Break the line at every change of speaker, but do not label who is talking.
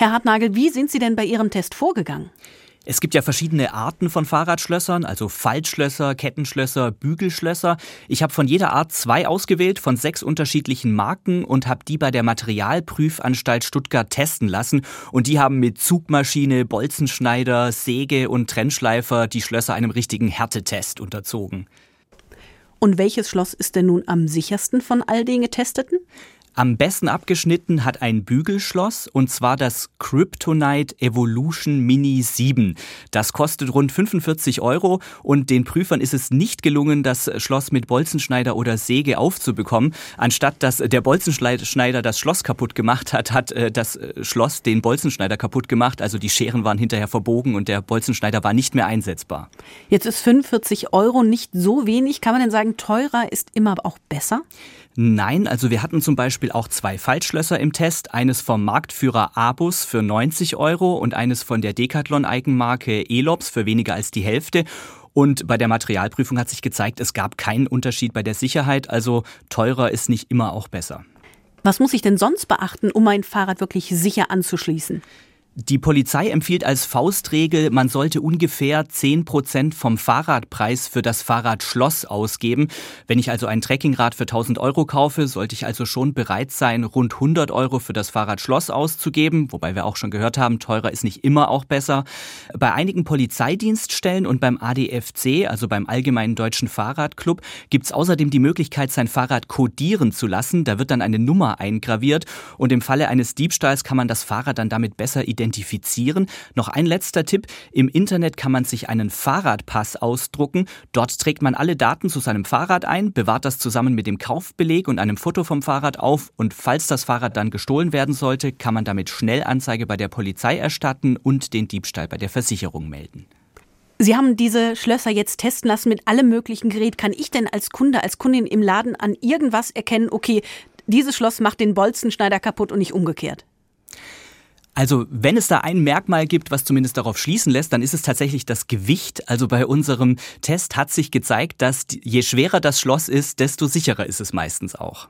Herr Hartnagel, wie sind Sie denn bei Ihrem Test vorgegangen?
Es gibt ja verschiedene Arten von Fahrradschlössern, also Faltschlösser, Kettenschlösser, Bügelschlösser. Ich habe von jeder Art zwei ausgewählt, von sechs unterschiedlichen Marken und habe die bei der Materialprüfanstalt Stuttgart testen lassen. Und die haben mit Zugmaschine, Bolzenschneider, Säge und Trennschleifer die Schlösser einem richtigen Härtetest unterzogen.
Und welches Schloss ist denn nun am sichersten von all den getesteten?
Am besten abgeschnitten hat ein Bügelschloss und zwar das Kryptonite Evolution Mini 7. Das kostet rund 45 Euro und den Prüfern ist es nicht gelungen, das Schloss mit Bolzenschneider oder Säge aufzubekommen. Anstatt dass der Bolzenschneider das Schloss kaputt gemacht hat, hat äh, das äh, Schloss den Bolzenschneider kaputt gemacht. Also die Scheren waren hinterher verbogen und der Bolzenschneider war nicht mehr einsetzbar.
Jetzt ist 45 Euro nicht so wenig. Kann man denn sagen, teurer ist immer auch besser?
Nein, also wir hatten zum Beispiel auch zwei Faltschlösser im Test. Eines vom Marktführer Abus für 90 Euro und eines von der Decathlon-Eigenmarke Elops für weniger als die Hälfte. Und bei der Materialprüfung hat sich gezeigt, es gab keinen Unterschied bei der Sicherheit. Also teurer ist nicht immer auch besser.
Was muss ich denn sonst beachten, um mein Fahrrad wirklich sicher anzuschließen?
Die Polizei empfiehlt als Faustregel, man sollte ungefähr 10 Prozent vom Fahrradpreis für das Fahrradschloss ausgeben. Wenn ich also ein Trekkingrad für 1000 Euro kaufe, sollte ich also schon bereit sein, rund 100 Euro für das Fahrradschloss auszugeben. Wobei wir auch schon gehört haben, teurer ist nicht immer auch besser. Bei einigen Polizeidienststellen und beim ADFC, also beim Allgemeinen Deutschen Fahrradclub, gibt es außerdem die Möglichkeit, sein Fahrrad kodieren zu lassen. Da wird dann eine Nummer eingraviert und im Falle eines Diebstahls kann man das Fahrrad dann damit besser identifizieren identifizieren. Noch ein letzter Tipp. Im Internet kann man sich einen Fahrradpass ausdrucken. Dort trägt man alle Daten zu seinem Fahrrad ein, bewahrt das zusammen mit dem Kaufbeleg und einem Foto vom Fahrrad auf und falls das Fahrrad dann gestohlen werden sollte, kann man damit schnell Anzeige bei der Polizei erstatten und den Diebstahl bei der Versicherung melden.
Sie haben diese Schlösser jetzt testen lassen mit allem möglichen Gerät. Kann ich denn als Kunde, als Kundin im Laden an irgendwas erkennen, okay, dieses Schloss macht den Bolzenschneider kaputt und nicht umgekehrt?
Also wenn es da ein Merkmal gibt, was zumindest darauf schließen lässt, dann ist es tatsächlich das Gewicht. Also bei unserem Test hat sich gezeigt, dass je schwerer das Schloss ist, desto sicherer ist es meistens auch.